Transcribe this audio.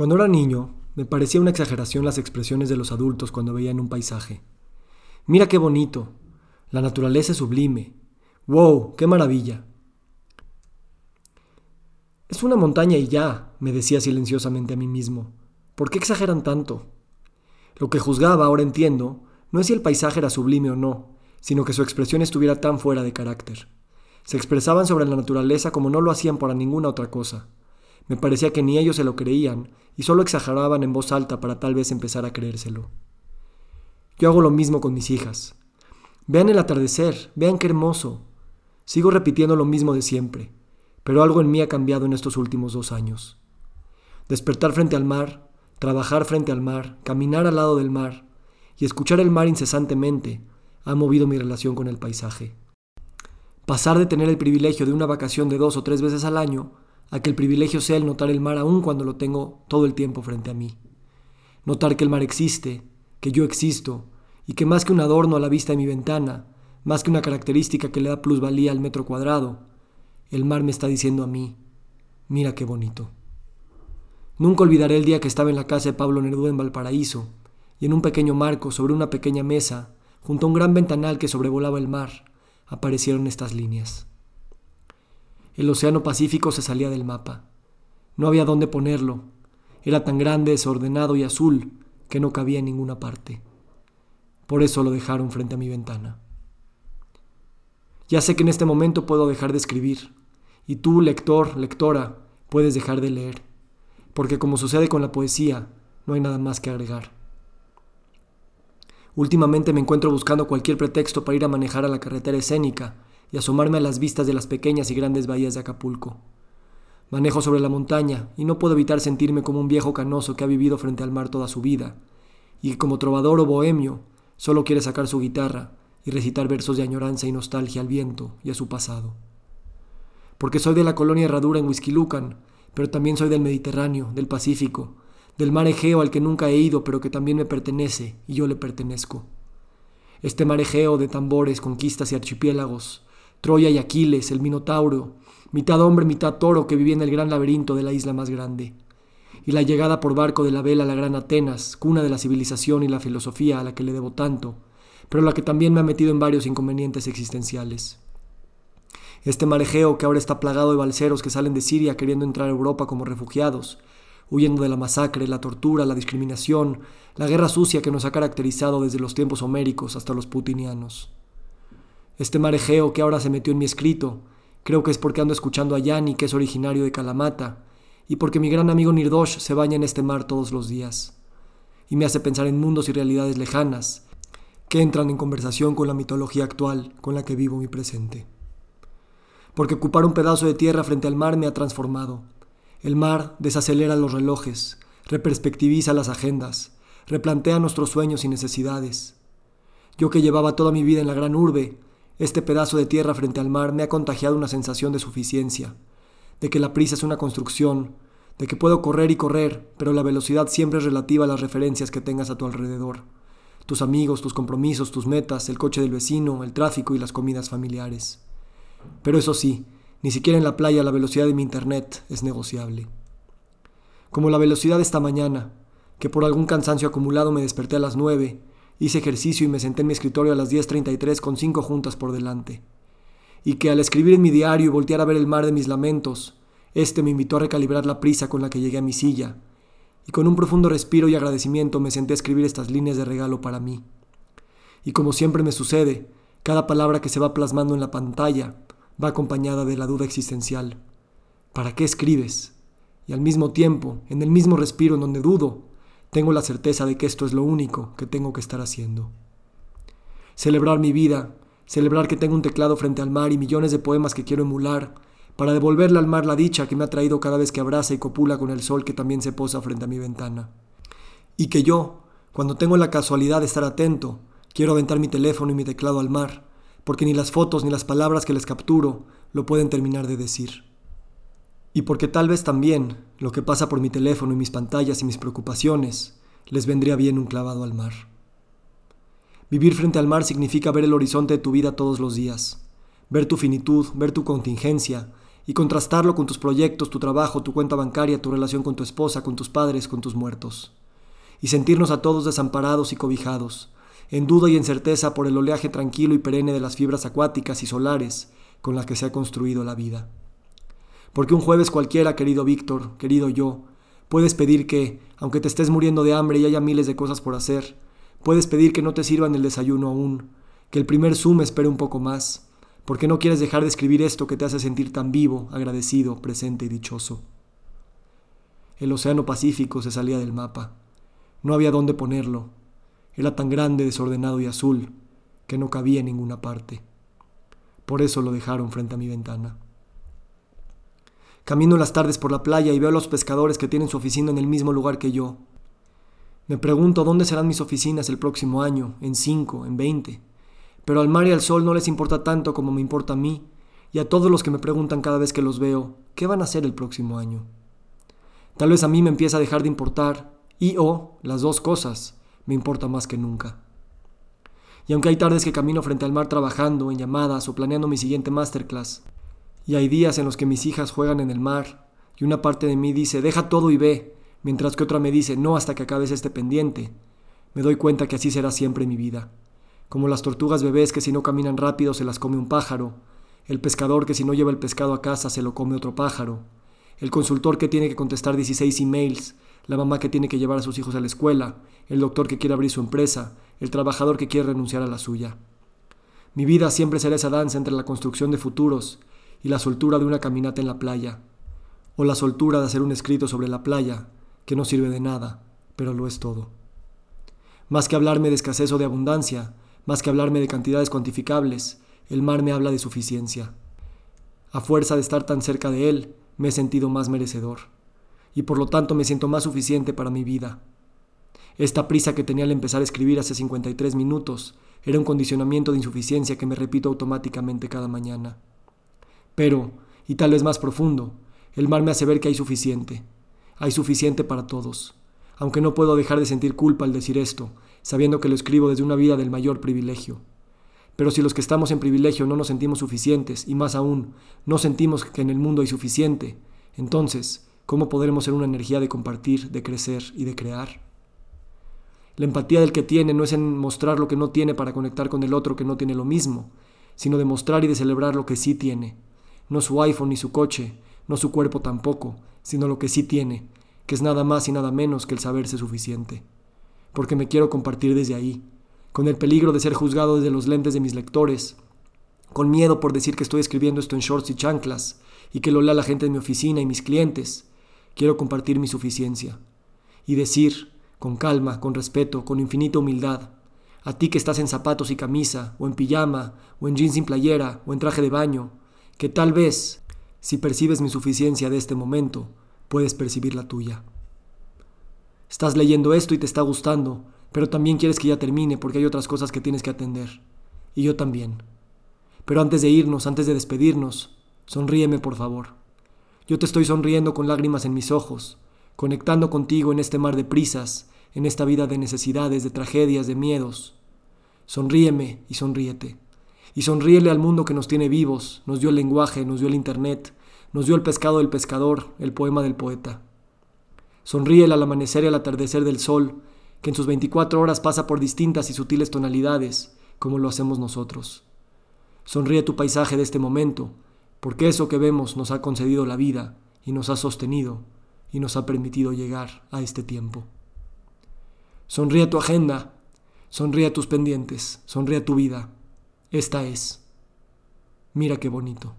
Cuando era niño, me parecía una exageración las expresiones de los adultos cuando veían un paisaje. Mira qué bonito. La naturaleza es sublime. ¡Wow! ¡Qué maravilla! Es una montaña y ya, me decía silenciosamente a mí mismo. ¿Por qué exageran tanto? Lo que juzgaba, ahora entiendo, no es si el paisaje era sublime o no, sino que su expresión estuviera tan fuera de carácter. Se expresaban sobre la naturaleza como no lo hacían para ninguna otra cosa. Me parecía que ni ellos se lo creían y solo exageraban en voz alta para tal vez empezar a creérselo. Yo hago lo mismo con mis hijas. Vean el atardecer, vean qué hermoso. Sigo repitiendo lo mismo de siempre, pero algo en mí ha cambiado en estos últimos dos años. Despertar frente al mar, trabajar frente al mar, caminar al lado del mar y escuchar el mar incesantemente ha movido mi relación con el paisaje. Pasar de tener el privilegio de una vacación de dos o tres veces al año a que el privilegio sea el notar el mar aún cuando lo tengo todo el tiempo frente a mí. Notar que el mar existe, que yo existo, y que más que un adorno a la vista de mi ventana, más que una característica que le da plusvalía al metro cuadrado, el mar me está diciendo a mí, mira qué bonito. Nunca olvidaré el día que estaba en la casa de Pablo Neruda en Valparaíso, y en un pequeño marco sobre una pequeña mesa, junto a un gran ventanal que sobrevolaba el mar, aparecieron estas líneas. El Océano Pacífico se salía del mapa. No había dónde ponerlo. Era tan grande, desordenado y azul que no cabía en ninguna parte. Por eso lo dejaron frente a mi ventana. Ya sé que en este momento puedo dejar de escribir, y tú, lector, lectora, puedes dejar de leer, porque como sucede con la poesía, no hay nada más que agregar. Últimamente me encuentro buscando cualquier pretexto para ir a manejar a la carretera escénica y asomarme a las vistas de las pequeñas y grandes bahías de Acapulco. Manejo sobre la montaña y no puedo evitar sentirme como un viejo canoso que ha vivido frente al mar toda su vida y como trovador o bohemio solo quiere sacar su guitarra y recitar versos de añoranza y nostalgia al viento y a su pasado. Porque soy de la colonia Herradura en Huizquilucan, pero también soy del Mediterráneo, del Pacífico, del mar Egeo al que nunca he ido pero que también me pertenece y yo le pertenezco. Este mar Egeo de tambores, conquistas y archipiélagos, Troya y Aquiles, el Minotauro, mitad hombre, mitad toro que vivía en el gran laberinto de la isla más grande, y la llegada por barco de la vela a la gran Atenas, cuna de la civilización y la filosofía a la que le debo tanto, pero la que también me ha metido en varios inconvenientes existenciales. Este marejeo que ahora está plagado de balseros que salen de Siria queriendo entrar a Europa como refugiados, huyendo de la masacre, la tortura, la discriminación, la guerra sucia que nos ha caracterizado desde los tiempos homéricos hasta los putinianos. Este marejeo que ahora se metió en mi escrito, creo que es porque ando escuchando a Yanni, que es originario de Kalamata, y porque mi gran amigo Nirdosh se baña en este mar todos los días. Y me hace pensar en mundos y realidades lejanas, que entran en conversación con la mitología actual con la que vivo mi presente. Porque ocupar un pedazo de tierra frente al mar me ha transformado. El mar desacelera los relojes, reperspectiviza las agendas, replantea nuestros sueños y necesidades. Yo que llevaba toda mi vida en la gran urbe, este pedazo de tierra frente al mar me ha contagiado una sensación de suficiencia, de que la prisa es una construcción, de que puedo correr y correr, pero la velocidad siempre es relativa a las referencias que tengas a tu alrededor. Tus amigos, tus compromisos, tus metas, el coche del vecino, el tráfico y las comidas familiares. Pero eso sí, ni siquiera en la playa la velocidad de mi internet es negociable. Como la velocidad de esta mañana, que por algún cansancio acumulado me desperté a las nueve Hice ejercicio y me senté en mi escritorio a las 10.33 con cinco juntas por delante. Y que al escribir en mi diario y voltear a ver el mar de mis lamentos, este me invitó a recalibrar la prisa con la que llegué a mi silla. Y con un profundo respiro y agradecimiento me senté a escribir estas líneas de regalo para mí. Y como siempre me sucede, cada palabra que se va plasmando en la pantalla va acompañada de la duda existencial. ¿Para qué escribes? Y al mismo tiempo, en el mismo respiro en donde dudo, tengo la certeza de que esto es lo único que tengo que estar haciendo. Celebrar mi vida, celebrar que tengo un teclado frente al mar y millones de poemas que quiero emular, para devolverle al mar la dicha que me ha traído cada vez que abraza y copula con el sol que también se posa frente a mi ventana. Y que yo, cuando tengo la casualidad de estar atento, quiero aventar mi teléfono y mi teclado al mar, porque ni las fotos ni las palabras que les capturo lo pueden terminar de decir. Y porque tal vez también lo que pasa por mi teléfono y mis pantallas y mis preocupaciones les vendría bien un clavado al mar. Vivir frente al mar significa ver el horizonte de tu vida todos los días, ver tu finitud, ver tu contingencia, y contrastarlo con tus proyectos, tu trabajo, tu cuenta bancaria, tu relación con tu esposa, con tus padres, con tus muertos. Y sentirnos a todos desamparados y cobijados, en duda y en certeza por el oleaje tranquilo y perenne de las fibras acuáticas y solares con las que se ha construido la vida. Porque un jueves cualquiera, querido Víctor, querido yo, puedes pedir que, aunque te estés muriendo de hambre y haya miles de cosas por hacer, puedes pedir que no te sirvan el desayuno aún, que el primer zoom espere un poco más, porque no quieres dejar de escribir esto que te hace sentir tan vivo, agradecido, presente y dichoso. El Océano Pacífico se salía del mapa. No había dónde ponerlo. Era tan grande, desordenado y azul, que no cabía en ninguna parte. Por eso lo dejaron frente a mi ventana. Camino las tardes por la playa y veo a los pescadores que tienen su oficina en el mismo lugar que yo. Me pregunto dónde serán mis oficinas el próximo año, en cinco, en veinte. Pero al mar y al sol no les importa tanto como me importa a mí y a todos los que me preguntan cada vez que los veo, ¿qué van a hacer el próximo año? Tal vez a mí me empieza a dejar de importar y o, las dos cosas, me importa más que nunca. Y aunque hay tardes que camino frente al mar trabajando, en llamadas o planeando mi siguiente masterclass, y hay días en los que mis hijas juegan en el mar, y una parte de mí dice, deja todo y ve, mientras que otra me dice, no hasta que acabes este pendiente, me doy cuenta que así será siempre mi vida como las tortugas bebés que si no caminan rápido se las come un pájaro, el pescador que si no lleva el pescado a casa se lo come otro pájaro, el consultor que tiene que contestar 16 emails, la mamá que tiene que llevar a sus hijos a la escuela, el doctor que quiere abrir su empresa, el trabajador que quiere renunciar a la suya. Mi vida siempre será esa danza entre la construcción de futuros y la soltura de una caminata en la playa, o la soltura de hacer un escrito sobre la playa, que no sirve de nada, pero lo es todo. Más que hablarme de escasez o de abundancia, más que hablarme de cantidades cuantificables, el mar me habla de suficiencia. A fuerza de estar tan cerca de él, me he sentido más merecedor, y por lo tanto me siento más suficiente para mi vida. Esta prisa que tenía al empezar a escribir hace 53 minutos era un condicionamiento de insuficiencia que me repito automáticamente cada mañana. Pero, y tal vez más profundo, el mar me hace ver que hay suficiente. Hay suficiente para todos. Aunque no puedo dejar de sentir culpa al decir esto, sabiendo que lo escribo desde una vida del mayor privilegio. Pero si los que estamos en privilegio no nos sentimos suficientes, y más aún, no sentimos que en el mundo hay suficiente, entonces, ¿cómo podremos ser una energía de compartir, de crecer y de crear? La empatía del que tiene no es en mostrar lo que no tiene para conectar con el otro que no tiene lo mismo, sino de mostrar y de celebrar lo que sí tiene. No su iPhone ni su coche, no su cuerpo tampoco, sino lo que sí tiene, que es nada más y nada menos que el saberse suficiente porque me quiero compartir desde ahí, con el peligro de ser juzgado desde los lentes de mis lectores, con miedo por decir que estoy escribiendo esto en shorts y chanclas, y que lo lea la gente de mi oficina y mis clientes. Quiero compartir mi suficiencia, y decir, con calma, con respeto, con infinita humildad, a ti que estás en zapatos y camisa, o en pijama, o en jeans sin playera, o en traje de baño, que tal vez, si percibes mi suficiencia de este momento, puedes percibir la tuya. Estás leyendo esto y te está gustando, pero también quieres que ya termine porque hay otras cosas que tienes que atender. Y yo también. Pero antes de irnos, antes de despedirnos, sonríeme por favor. Yo te estoy sonriendo con lágrimas en mis ojos, conectando contigo en este mar de prisas, en esta vida de necesidades, de tragedias, de miedos. Sonríeme y sonríete. Y sonríele al mundo que nos tiene vivos, nos dio el lenguaje, nos dio el internet, nos dio el pescado del pescador, el poema del poeta. Sonríele al amanecer y al atardecer del sol, que en sus 24 horas pasa por distintas y sutiles tonalidades, como lo hacemos nosotros. Sonríe tu paisaje de este momento, porque eso que vemos nos ha concedido la vida y nos ha sostenido y nos ha permitido llegar a este tiempo. Sonríe tu agenda, sonríe tus pendientes, sonríe tu vida. Esta es. Mira qué bonito.